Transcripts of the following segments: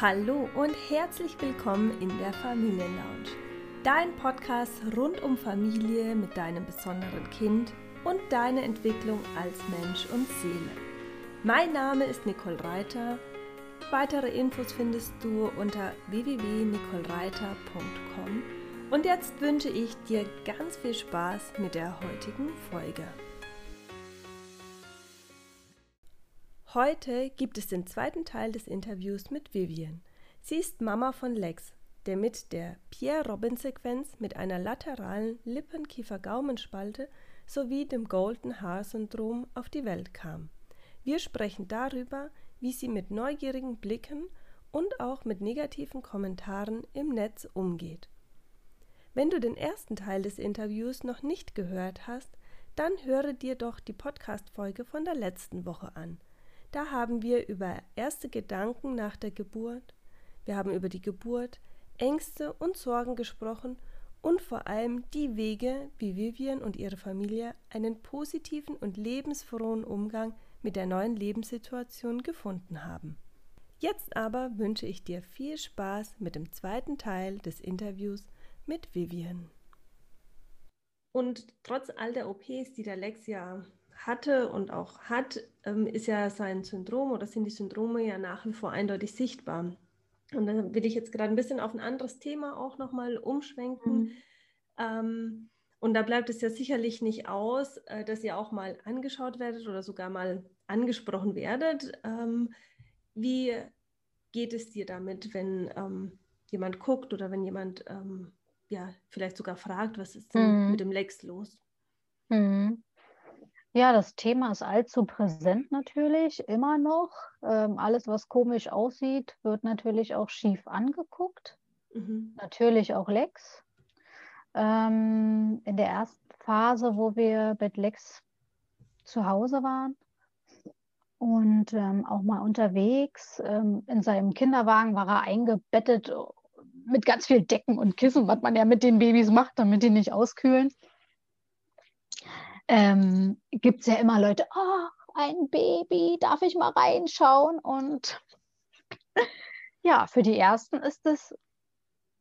Hallo und herzlich willkommen in der Familienlounge. Dein Podcast rund um Familie mit deinem besonderen Kind und deine Entwicklung als Mensch und Seele. Mein Name ist Nicole Reiter. Weitere Infos findest du unter www.nicolereiter.com. Und jetzt wünsche ich dir ganz viel Spaß mit der heutigen Folge. Heute gibt es den zweiten Teil des Interviews mit Vivian. Sie ist Mama von Lex, der mit der Pierre-Robin-Sequenz mit einer lateralen Lippenkiefer-Gaumenspalte sowie dem Golden Haar-Syndrom auf die Welt kam. Wir sprechen darüber, wie sie mit neugierigen Blicken und auch mit negativen Kommentaren im Netz umgeht. Wenn du den ersten Teil des Interviews noch nicht gehört hast, dann höre dir doch die Podcast-Folge von der letzten Woche an. Da haben wir über erste Gedanken nach der Geburt, wir haben über die Geburt, Ängste und Sorgen gesprochen und vor allem die Wege, wie Vivian und ihre Familie einen positiven und lebensfrohen Umgang mit der neuen Lebenssituation gefunden haben. Jetzt aber wünsche ich dir viel Spaß mit dem zweiten Teil des Interviews mit Vivian. Und trotz all der OPs, die der Lex ja hatte und auch hat, ähm, ist ja sein Syndrom oder sind die Syndrome ja nach wie vor eindeutig sichtbar. Und dann will ich jetzt gerade ein bisschen auf ein anderes Thema auch nochmal umschwenken. Mhm. Ähm, und da bleibt es ja sicherlich nicht aus, äh, dass ihr auch mal angeschaut werdet oder sogar mal angesprochen werdet. Ähm, wie geht es dir damit, wenn jemand guckt oder wenn jemand ja vielleicht sogar fragt, was ist denn mhm. mit dem Lex los? Mhm. Ja, das Thema ist allzu präsent natürlich, immer noch. Ähm, alles, was komisch aussieht, wird natürlich auch schief angeguckt. Mhm. Natürlich auch Lex. Ähm, in der ersten Phase, wo wir mit Lex zu Hause waren und ähm, auch mal unterwegs, ähm, in seinem Kinderwagen war er eingebettet mit ganz viel Decken und Kissen, was man ja mit den Babys macht, damit die nicht auskühlen ähm, gibt es ja immer Leute, oh, ein Baby, darf ich mal reinschauen? Und ja, für die ersten ist es,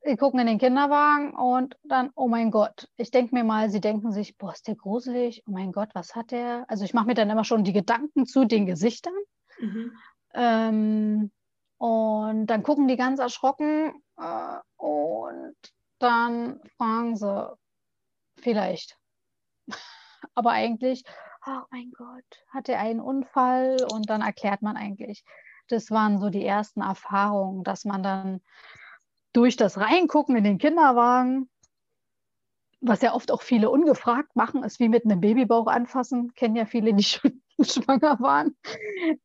sie gucken in den Kinderwagen und dann, oh mein Gott, ich denke mir mal, sie denken sich, boah, ist der gruselig, oh mein Gott, was hat der? Also ich mache mir dann immer schon die Gedanken zu den Gesichtern. Mhm. Ähm, und dann gucken die ganz erschrocken äh, und dann fragen sie vielleicht, aber eigentlich, oh mein Gott, hat er einen Unfall und dann erklärt man eigentlich. Das waren so die ersten Erfahrungen, dass man dann durch das Reingucken in den Kinderwagen, was ja oft auch viele ungefragt machen, ist wie mit einem Babybauch anfassen, kennen ja viele, die schon schwanger waren.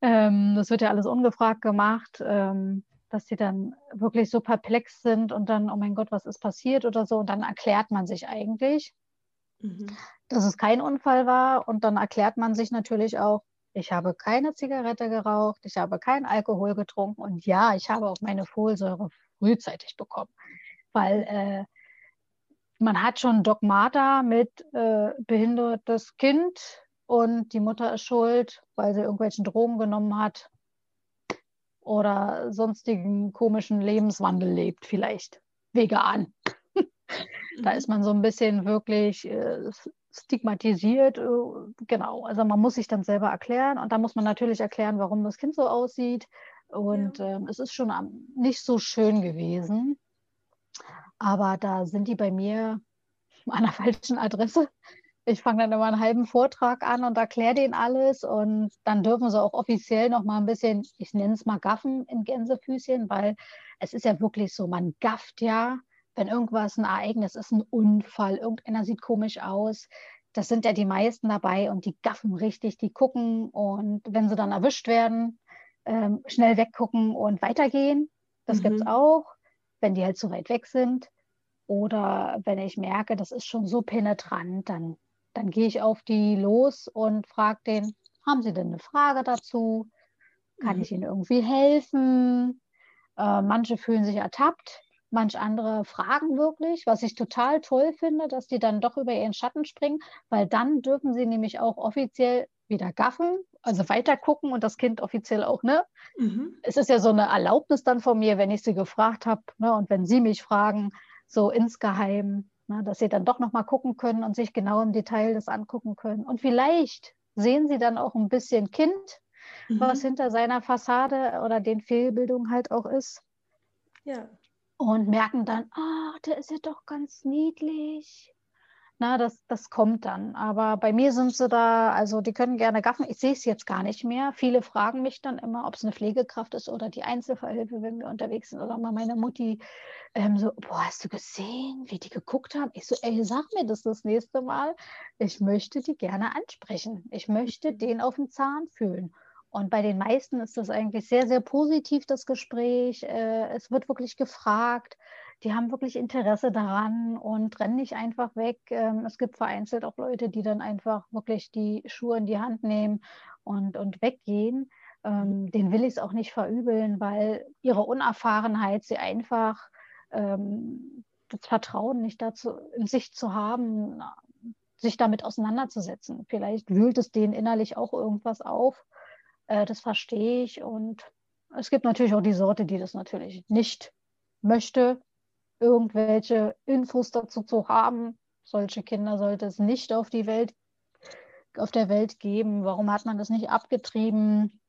Ähm, das wird ja alles ungefragt gemacht, ähm, dass sie dann wirklich so perplex sind und dann, oh mein Gott, was ist passiert oder so. Und dann erklärt man sich eigentlich. Mhm. Dass es kein Unfall war und dann erklärt man sich natürlich auch, ich habe keine Zigarette geraucht, ich habe keinen Alkohol getrunken und ja, ich habe auch meine Folsäure frühzeitig bekommen, weil äh, man hat schon Dogmata mit äh, behindertes Kind und die Mutter ist schuld, weil sie irgendwelchen Drogen genommen hat oder sonstigen komischen Lebenswandel lebt, vielleicht vegan. Da mhm. ist man so ein bisschen wirklich äh, stigmatisiert. Äh, genau, also man muss sich dann selber erklären und da muss man natürlich erklären, warum das Kind so aussieht. Und ja. ähm, es ist schon nicht so schön gewesen. Aber da sind die bei mir an der falschen Adresse. Ich fange dann immer einen halben Vortrag an und erkläre denen alles und dann dürfen sie auch offiziell noch mal ein bisschen, ich nenne es mal Gaffen in Gänsefüßchen, weil es ist ja wirklich so, man gafft ja wenn irgendwas ein Ereignis ist, ein Unfall, irgendeiner sieht komisch aus, das sind ja die meisten dabei und die gaffen richtig, die gucken und wenn sie dann erwischt werden, ähm, schnell weggucken und weitergehen. Das mhm. gibt es auch, wenn die halt zu weit weg sind. Oder wenn ich merke, das ist schon so penetrant, dann, dann gehe ich auf die los und frage den, haben Sie denn eine Frage dazu? Kann mhm. ich Ihnen irgendwie helfen? Äh, manche fühlen sich ertappt, Manch andere fragen wirklich, was ich total toll finde, dass die dann doch über ihren Schatten springen, weil dann dürfen sie nämlich auch offiziell wieder gaffen, also weiter gucken und das Kind offiziell auch, ne? Mhm. Es ist ja so eine Erlaubnis dann von mir, wenn ich sie gefragt habe, ne? Und wenn sie mich fragen, so insgeheim, ne? dass sie dann doch nochmal gucken können und sich genau im Detail das angucken können. Und vielleicht sehen sie dann auch ein bisschen Kind, mhm. was hinter seiner Fassade oder den Fehlbildungen halt auch ist. Ja. Und merken dann, ach, der ist ja doch ganz niedlich. Na, das, das kommt dann. Aber bei mir sind sie da, also die können gerne gaffen. Ich sehe es jetzt gar nicht mehr. Viele fragen mich dann immer, ob es eine Pflegekraft ist oder die Einzelverhilfe, wenn wir unterwegs sind. Oder mal meine Mutti ähm, so, boah, hast du gesehen, wie die geguckt haben? Ich so, ey, sag mir das das nächste Mal. Ich möchte die gerne ansprechen. Ich möchte den auf den Zahn fühlen. Und bei den meisten ist das eigentlich sehr, sehr positiv, das Gespräch. Äh, es wird wirklich gefragt die haben wirklich Interesse daran und rennen nicht einfach weg. Ähm, es gibt vereinzelt auch Leute, die dann einfach wirklich die Schuhe in die Hand nehmen und, und weggehen. Ähm, den will ich es auch nicht verübeln, weil ihre Unerfahrenheit sie einfach ähm, das Vertrauen nicht dazu in sich zu haben, sich damit auseinanderzusetzen. Vielleicht wühlt es denen innerlich auch irgendwas auf. Äh, das verstehe ich. Und es gibt natürlich auch die Sorte, die das natürlich nicht möchte irgendwelche Infos dazu zu haben. Solche Kinder sollte es nicht auf die Welt, auf der Welt geben. Warum hat man das nicht abgetrieben?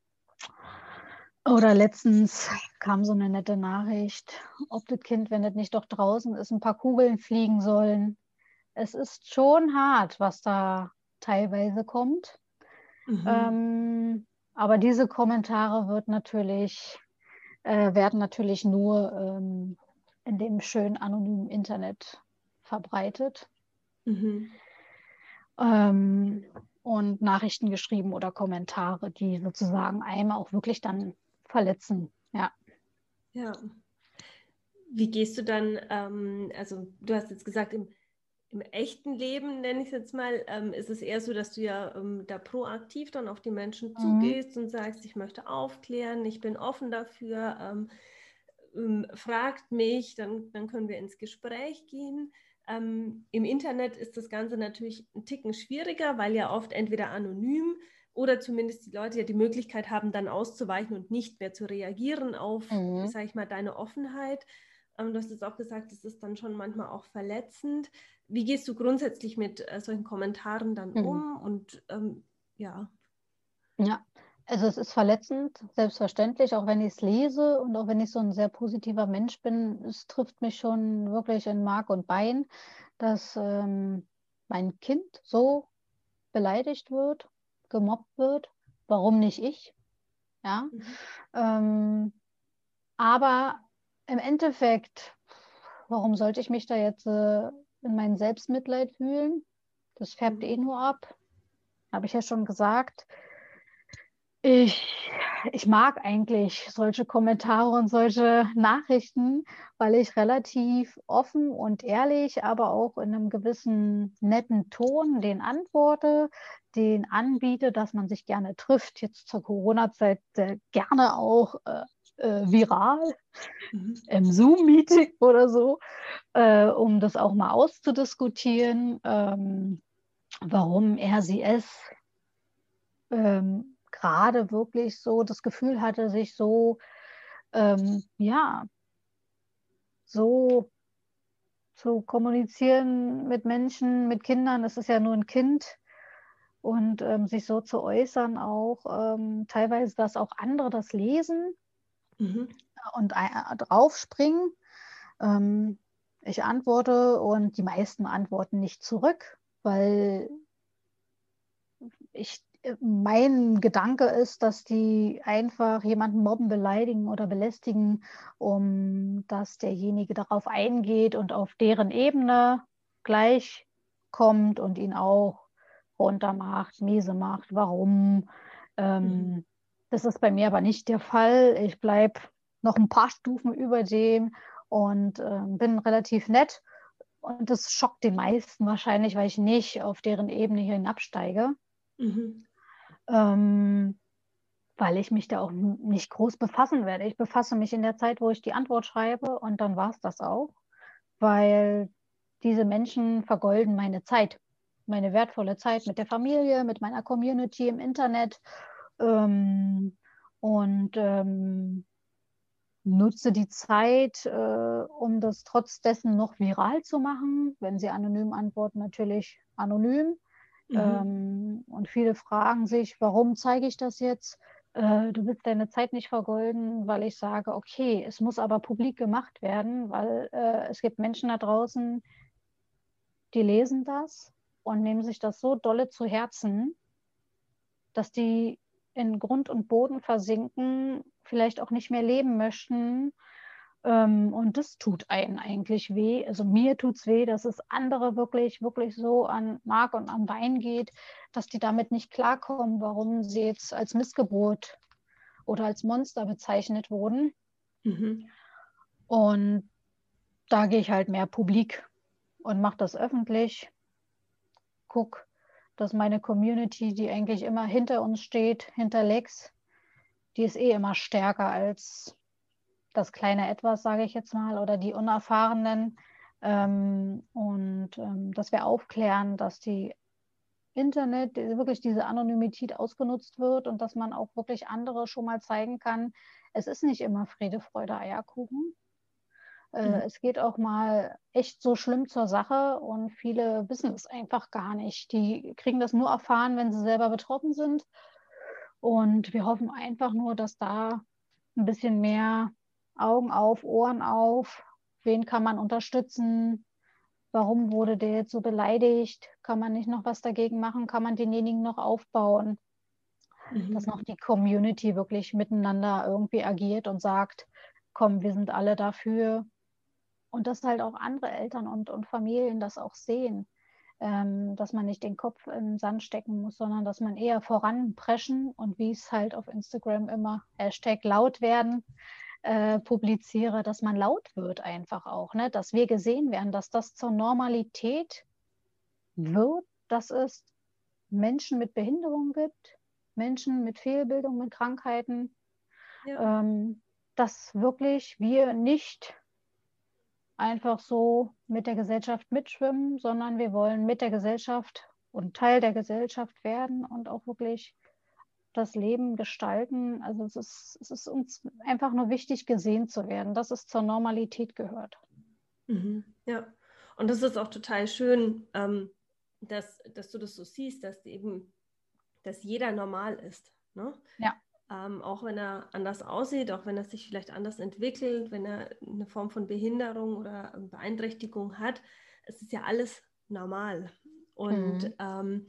Oder letztens kam so eine nette Nachricht, ob das Kind, wenn es nicht doch draußen ist, ein paar Kugeln fliegen sollen. Es ist schon hart, was da teilweise kommt. Mhm. Ähm, aber diese Kommentare wird natürlich, äh, werden natürlich nur ähm, in dem schönen anonymen Internet verbreitet. Mhm. Ähm, und Nachrichten geschrieben oder Kommentare, die sozusagen einem auch wirklich dann verletzen. Ja. Ja. Wie gehst du dann, ähm, also du hast jetzt gesagt, im, im echten Leben, nenne ich es jetzt mal, ähm, ist es eher so, dass du ja ähm, da proaktiv dann auf die Menschen mhm. zugehst und sagst, ich möchte aufklären, ich bin offen dafür. Ähm, ähm, fragt mich, dann, dann können wir ins Gespräch gehen. Ähm, Im Internet ist das Ganze natürlich ein Ticken schwieriger, weil ja oft entweder anonym oder zumindest die Leute ja die Möglichkeit haben, dann auszuweichen und nicht mehr zu reagieren auf, mhm. sage ich mal, deine Offenheit. Ähm, du hast jetzt auch gesagt, das ist dann schon manchmal auch verletzend. Wie gehst du grundsätzlich mit äh, solchen Kommentaren dann mhm. um? Und ähm, ja. Ja, also es ist verletzend, selbstverständlich, auch wenn ich es lese und auch wenn ich so ein sehr positiver Mensch bin, es trifft mich schon wirklich in Mark und Bein, dass ähm, mein Kind so beleidigt wird, gemobbt wird. Warum nicht ich? Ja. Mhm. Ähm, aber im Endeffekt, warum sollte ich mich da jetzt äh, in mein Selbstmitleid fühlen? Das färbt mhm. eh nur ab. Habe ich ja schon gesagt. Ich, ich mag eigentlich solche Kommentare und solche Nachrichten, weil ich relativ offen und ehrlich, aber auch in einem gewissen netten Ton den antworte, den anbiete, dass man sich gerne trifft. Jetzt zur Corona-Zeit äh, gerne auch äh, äh, viral mhm. im Zoom-Meeting oder so, äh, um das auch mal auszudiskutieren, ähm, warum er sie es ähm, gerade wirklich so das Gefühl hatte, sich so, ähm, ja, so zu kommunizieren mit Menschen, mit Kindern. Es ist ja nur ein Kind und ähm, sich so zu äußern, auch ähm, teilweise, dass auch andere das lesen mhm. und äh, draufspringen. Ähm, ich antworte und die meisten antworten nicht zurück, weil ich mein Gedanke ist, dass die einfach jemanden mobben, beleidigen oder belästigen, um dass derjenige darauf eingeht und auf deren Ebene gleich kommt und ihn auch runtermacht, miese macht. Warum? Ähm, mhm. Das ist bei mir aber nicht der Fall. Ich bleibe noch ein paar Stufen über dem und äh, bin relativ nett. Und das schockt die meisten wahrscheinlich, weil ich nicht auf deren Ebene hier hinabsteige. Mhm ähm, weil ich mich da auch nicht groß befassen werde. Ich befasse mich in der Zeit, wo ich die Antwort schreibe und dann war es das auch, weil diese Menschen vergolden meine Zeit. meine wertvolle Zeit mit der Familie, mit meiner Community im Internet ähm, und ähm, nutze die Zeit, äh, um das trotz dessen noch viral zu machen. Wenn Sie anonym antworten, natürlich anonym. Mhm. Ähm, und viele fragen sich, warum zeige ich das jetzt? Äh, du willst deine Zeit nicht vergolden, weil ich sage, okay, es muss aber publik gemacht werden, weil äh, es gibt Menschen da draußen, die lesen das und nehmen sich das so dolle zu Herzen, dass die in Grund und Boden versinken, vielleicht auch nicht mehr leben möchten. Ähm, und das tut einen eigentlich weh. Also mir tut es weh, dass es andere wirklich, wirklich so an Mark und am Bein geht, dass die damit nicht klarkommen, warum sie jetzt als Missgeburt oder als Monster bezeichnet wurden. Mhm. Und da gehe ich halt mehr publik und mache das öffentlich. Guck, dass meine Community, die eigentlich immer hinter uns steht, hinter Lex, die ist eh immer stärker als das kleine Etwas, sage ich jetzt mal, oder die Unerfahrenen. Ähm, und ähm, dass wir aufklären, dass die Internet wirklich diese Anonymität ausgenutzt wird und dass man auch wirklich andere schon mal zeigen kann, es ist nicht immer Friede, Freude, Eierkuchen. Äh, mhm. Es geht auch mal echt so schlimm zur Sache und viele wissen es einfach gar nicht. Die kriegen das nur erfahren, wenn sie selber betroffen sind. Und wir hoffen einfach nur, dass da ein bisschen mehr Augen auf, Ohren auf, wen kann man unterstützen, warum wurde der jetzt so beleidigt, kann man nicht noch was dagegen machen, kann man denjenigen noch aufbauen, mhm. dass noch die Community wirklich miteinander irgendwie agiert und sagt, komm, wir sind alle dafür, und dass halt auch andere Eltern und, und Familien das auch sehen, ähm, dass man nicht den Kopf im Sand stecken muss, sondern dass man eher voranpreschen und wie es halt auf Instagram immer Hashtag laut werden äh, publiziere, dass man laut wird einfach auch, ne? dass wir gesehen werden, dass das zur Normalität wird, dass es Menschen mit Behinderung gibt, Menschen mit Fehlbildung, mit Krankheiten, ja. ähm, dass wirklich wir nicht einfach so mit der Gesellschaft mitschwimmen, sondern wir wollen mit der Gesellschaft und Teil der Gesellschaft werden und auch wirklich das Leben gestalten. Also es ist, es ist uns einfach nur wichtig, gesehen zu werden, dass es zur Normalität gehört. Mhm, ja, und das ist auch total schön, ähm, dass, dass du das so siehst, dass eben, dass jeder normal ist. Ne? Ja ähm, auch wenn er anders aussieht, auch wenn er sich vielleicht anders entwickelt, wenn er eine Form von Behinderung oder Beeinträchtigung hat. Es ist ja alles normal. Und mhm. ähm,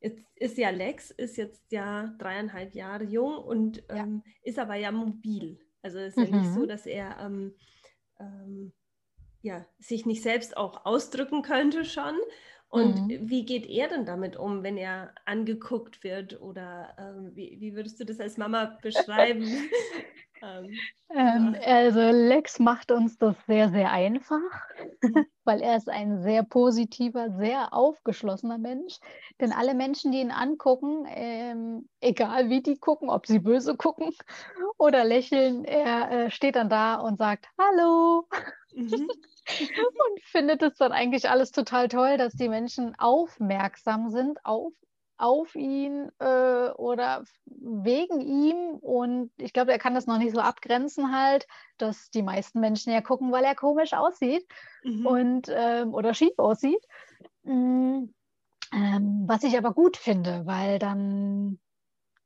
jetzt ist ja Lex, ist jetzt ja dreieinhalb Jahre jung und ähm, ja. ist aber ja mobil. Also es ist mhm. ja nicht so, mhm. dass er ähm, ähm, ja, sich nicht selbst auch ausdrücken könnte schon, und mhm. wie geht er denn damit um, wenn er angeguckt wird? Oder ähm, wie, wie, würdest du das als Mama beschreiben? Ähm, ähm, also Lex macht uns das sehr, sehr einfach, mhm. weil er ist ein sehr positiver, sehr aufgeschlossener Mensch. Denn alle Menschen, die ihn angucken, ähm, egal wie die gucken, ob sie böse gucken oder lächeln, er äh, steht dann da und sagt Hallo. Mhm. und findet es dann eigentlich alles total toll, dass die Menschen aufmerksam sind auf, auf ihn äh, oder wegen ihm. Und ich glaube, er kann das noch nicht so abgrenzen halt, dass die meisten Menschen ja gucken, weil er komisch aussieht mhm. und ähm, oder schief aussieht. Mhm. Ähm, was ich aber gut finde, weil dann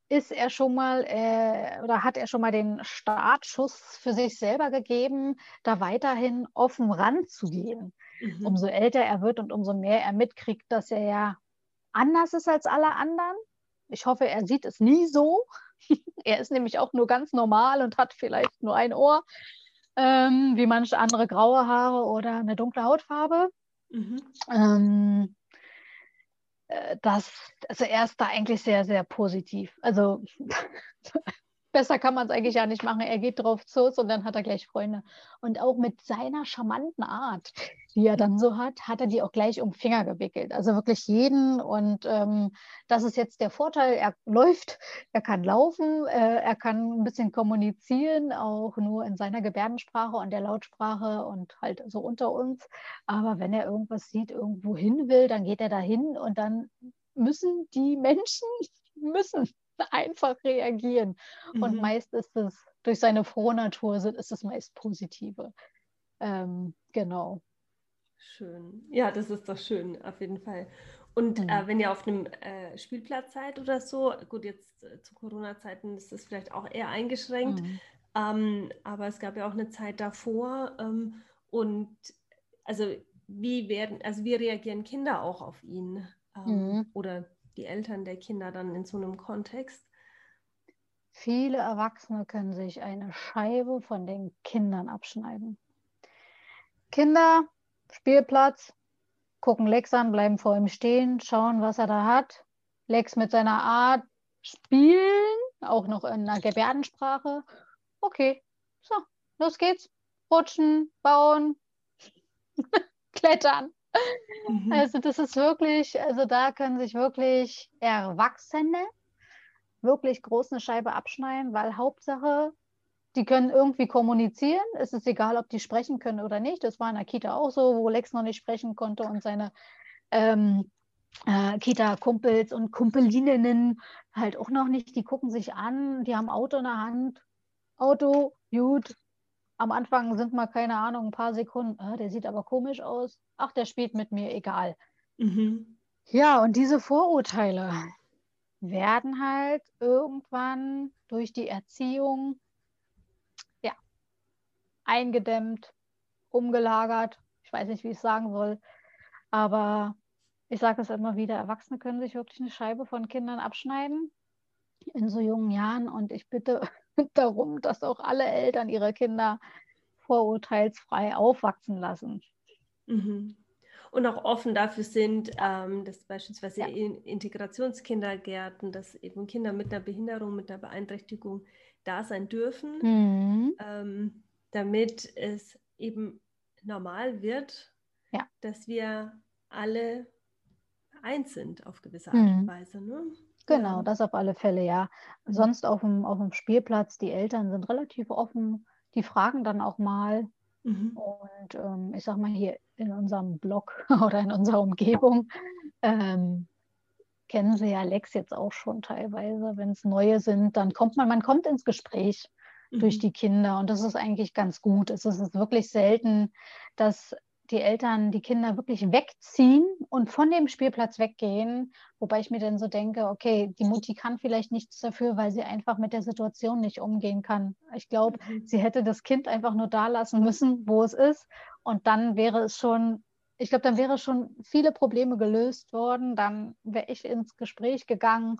ist er schon mal äh, oder hat er schon mal den Startschuss für sich selber gegeben, da weiterhin offen ranzugehen. Mhm. Umso älter er wird und umso mehr er mitkriegt, dass er ja anders ist als alle anderen. Ich hoffe, er sieht es nie so. er ist nämlich auch nur ganz normal und hat vielleicht nur ein Ohr, ähm, wie manche andere graue Haare oder eine dunkle Hautfarbe. Mhm. Ähm, äh, das, also er ist da eigentlich sehr, sehr positiv. Also besser kann man es eigentlich ja nicht machen. Er geht drauf zu und dann hat er gleich Freunde. Und auch mit seiner charmanten Art, die er dann so hat, hat er die auch gleich um Finger gewickelt. Also wirklich jeden. Und ähm, das ist jetzt der Vorteil. Er läuft, er kann laufen, äh, er kann ein bisschen kommunizieren, auch nur in seiner Gebärdensprache und der Lautsprache und halt so unter uns. Aber wenn er irgendwas sieht, irgendwo hin will, dann geht er dahin und dann müssen die Menschen müssen einfach reagieren. Mhm. Und meist ist es durch seine Frohnatur ist es meist positive. Ähm, genau. Schön. Ja, das ist doch schön, auf jeden Fall. Und mhm. äh, wenn ihr auf einem äh, Spielplatz seid oder so, gut, jetzt äh, zu Corona-Zeiten ist das vielleicht auch eher eingeschränkt, mhm. ähm, aber es gab ja auch eine Zeit davor. Ähm, und also wie werden, also wie reagieren Kinder auch auf ihn? Ähm, mhm. Oder die Eltern der Kinder dann in so einem Kontext? Viele Erwachsene können sich eine Scheibe von den Kindern abschneiden. Kinder, Spielplatz, gucken Lex an, bleiben vor ihm stehen, schauen, was er da hat. Lex mit seiner Art spielen, auch noch in einer Gebärdensprache. Okay, so, los geht's. Rutschen, bauen, klettern. Mhm. Also das ist wirklich, also da können sich wirklich Erwachsene wirklich groß eine Scheibe abschneiden, weil Hauptsache, die können irgendwie kommunizieren. Es ist egal, ob die sprechen können oder nicht. Das war in der Kita auch so, wo Lex noch nicht sprechen konnte und seine ähm, äh, Kita-Kumpels und Kumpelinnen halt auch noch nicht. Die gucken sich an, die haben Auto in der Hand. Auto, gut, am Anfang sind mal, keine Ahnung, ein paar Sekunden, ah, der sieht aber komisch aus. Ach, der spielt mit mir, egal. Mhm. Ja, und diese Vorurteile werden halt irgendwann durch die Erziehung ja, eingedämmt, umgelagert. Ich weiß nicht, wie ich es sagen soll. Aber ich sage es immer wieder, Erwachsene können sich wirklich eine Scheibe von Kindern abschneiden in so jungen Jahren. Und ich bitte darum, dass auch alle Eltern ihre Kinder vorurteilsfrei aufwachsen lassen. Mhm. Und auch offen dafür sind, ähm, dass beispielsweise ja. in Integrationskindergärten, dass eben Kinder mit einer Behinderung, mit einer Beeinträchtigung da sein dürfen, mhm. ähm, damit es eben normal wird, ja. dass wir alle eins sind auf gewisse Art und mhm. Weise. Ne? Genau, das auf alle Fälle, ja. Mhm. Sonst auf dem, auf dem Spielplatz, die Eltern sind relativ offen, die fragen dann auch mal. Mhm. Und ähm, ich sag mal, hier in unserem Blog oder in unserer Umgebung ähm, kennen sie ja Lex jetzt auch schon teilweise. Wenn es neue sind, dann kommt man, man kommt ins Gespräch mhm. durch die Kinder und das ist eigentlich ganz gut. Es ist wirklich selten, dass die Eltern die Kinder wirklich wegziehen und von dem Spielplatz weggehen, wobei ich mir dann so denke, okay, die Mutti kann vielleicht nichts dafür, weil sie einfach mit der Situation nicht umgehen kann. Ich glaube, mhm. sie hätte das Kind einfach nur da lassen müssen, wo es ist und dann wäre es schon, ich glaube, dann wäre schon viele Probleme gelöst worden, dann wäre ich ins Gespräch gegangen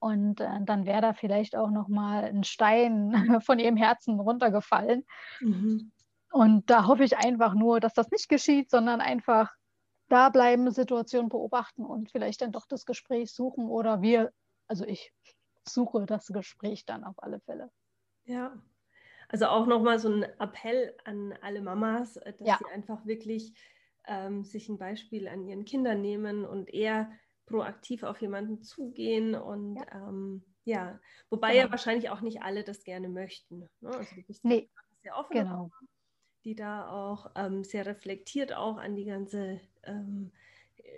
und äh, dann wäre da vielleicht auch noch mal ein Stein von ihrem Herzen runtergefallen. Mhm. Und da hoffe ich einfach nur, dass das nicht geschieht, sondern einfach da bleiben, Situationen beobachten und vielleicht dann doch das Gespräch suchen oder wir, also ich suche das Gespräch dann auf alle Fälle. Ja, also auch nochmal so ein Appell an alle Mamas, äh, dass ja. sie einfach wirklich ähm, sich ein Beispiel an ihren Kindern nehmen und eher proaktiv auf jemanden zugehen und ja, ähm, ja. wobei genau. ja wahrscheinlich auch nicht alle das gerne möchten. Ne? Also du bist nee. sehr offen. Genau die da auch ähm, sehr reflektiert auch an die ganze ähm,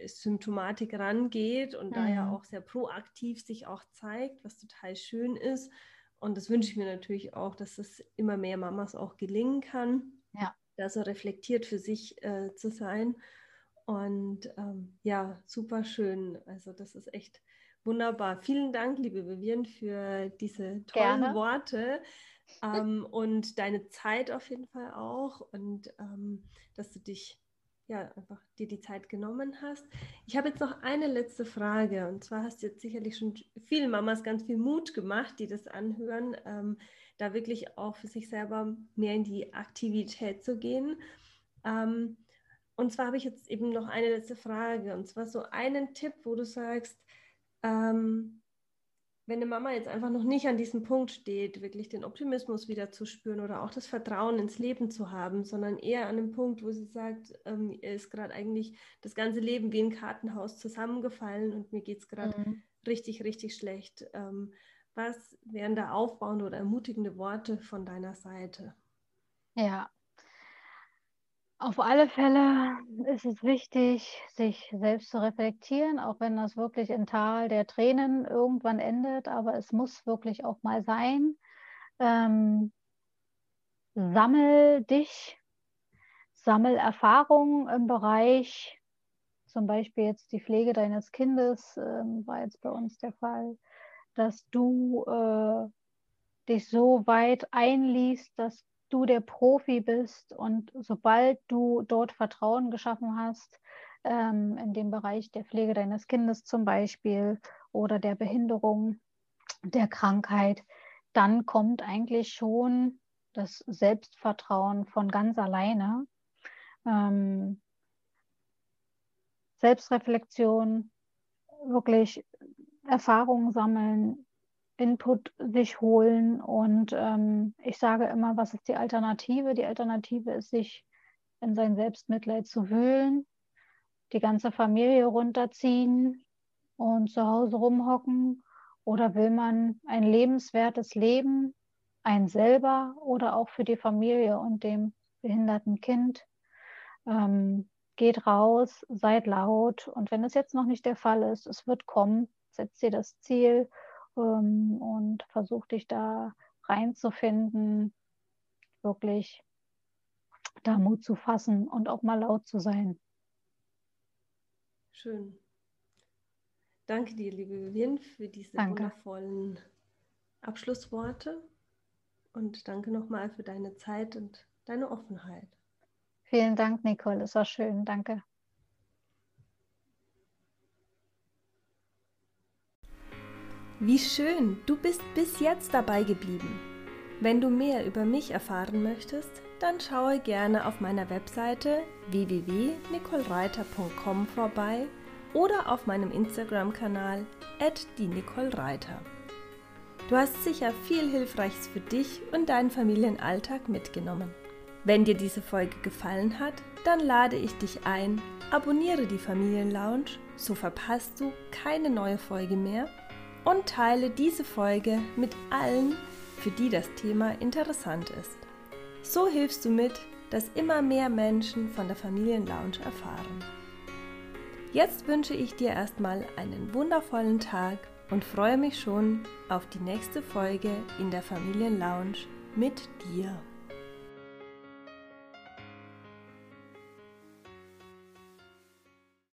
Symptomatik rangeht und mhm. da ja mhm. auch sehr proaktiv sich auch zeigt, was total schön ist. Und das wünsche ich mir natürlich auch, dass es immer mehr Mamas auch gelingen kann, ja. da so reflektiert für sich äh, zu sein. Und ähm, ja, super schön. Also das ist echt wunderbar. Vielen Dank, liebe Vivian, für diese tollen Gerne. Worte ähm, und deine Zeit auf jeden Fall auch und ähm, dass du dich ja einfach dir die Zeit genommen hast. Ich habe jetzt noch eine letzte Frage und zwar hast du jetzt sicherlich schon vielen Mamas ganz viel Mut gemacht, die das anhören, ähm, da wirklich auch für sich selber mehr in die Aktivität zu gehen. Ähm, und zwar habe ich jetzt eben noch eine letzte Frage und zwar so einen Tipp, wo du sagst, ähm, wenn eine Mama jetzt einfach noch nicht an diesem Punkt steht, wirklich den Optimismus wieder zu spüren oder auch das Vertrauen ins Leben zu haben, sondern eher an dem Punkt, wo sie sagt, ähm, ist gerade eigentlich das ganze Leben wie ein Kartenhaus zusammengefallen und mir geht es gerade mhm. richtig, richtig schlecht. Ähm, was wären da aufbauende oder ermutigende Worte von deiner Seite? Ja, auf alle Fälle ist es wichtig, sich selbst zu reflektieren, auch wenn das wirklich in Tal der Tränen irgendwann endet, aber es muss wirklich auch mal sein. Ähm, sammel dich, sammel Erfahrungen im Bereich, zum Beispiel jetzt die Pflege deines Kindes, ähm, war jetzt bei uns der Fall, dass du äh, dich so weit einliest, dass du der Profi bist und sobald du dort Vertrauen geschaffen hast, ähm, in dem Bereich der Pflege deines Kindes zum Beispiel oder der Behinderung, der Krankheit, dann kommt eigentlich schon das Selbstvertrauen von ganz alleine. Ähm, Selbstreflexion, wirklich Erfahrungen sammeln, Input sich holen. Und ähm, ich sage immer, was ist die Alternative? Die Alternative ist, sich in sein Selbstmitleid zu wühlen, die ganze Familie runterziehen und zu Hause rumhocken. Oder will man ein lebenswertes Leben, ein selber oder auch für die Familie und dem behinderten Kind? Ähm, geht raus, seid laut. Und wenn es jetzt noch nicht der Fall ist, es wird kommen, setzt dir das Ziel ähm, und versuch dich da reinzufinden, wirklich da Mut zu fassen und auch mal laut zu sein. Schön. Danke dir, liebe Vivian, für diese danke. wundervollen Abschlussworte und danke nochmal für deine Zeit und deine Offenheit. Vielen Dank, Nicole. Es war schön. Danke. Wie schön, du bist bis jetzt dabei geblieben. Wenn du mehr über mich erfahren möchtest, dann schaue gerne auf meiner Webseite www.nicolereiter.com vorbei oder auf meinem Instagram-Kanal @die_nicole_reiter. Du hast sicher viel Hilfreiches für dich und deinen Familienalltag mitgenommen. Wenn dir diese Folge gefallen hat, dann lade ich dich ein, abonniere die Familienlounge, so verpasst du keine neue Folge mehr und teile diese Folge mit allen, für die das Thema interessant ist. So hilfst du mit, dass immer mehr Menschen von der Familienlounge erfahren. Jetzt wünsche ich dir erstmal einen wundervollen Tag und freue mich schon auf die nächste Folge in der Familienlounge mit dir.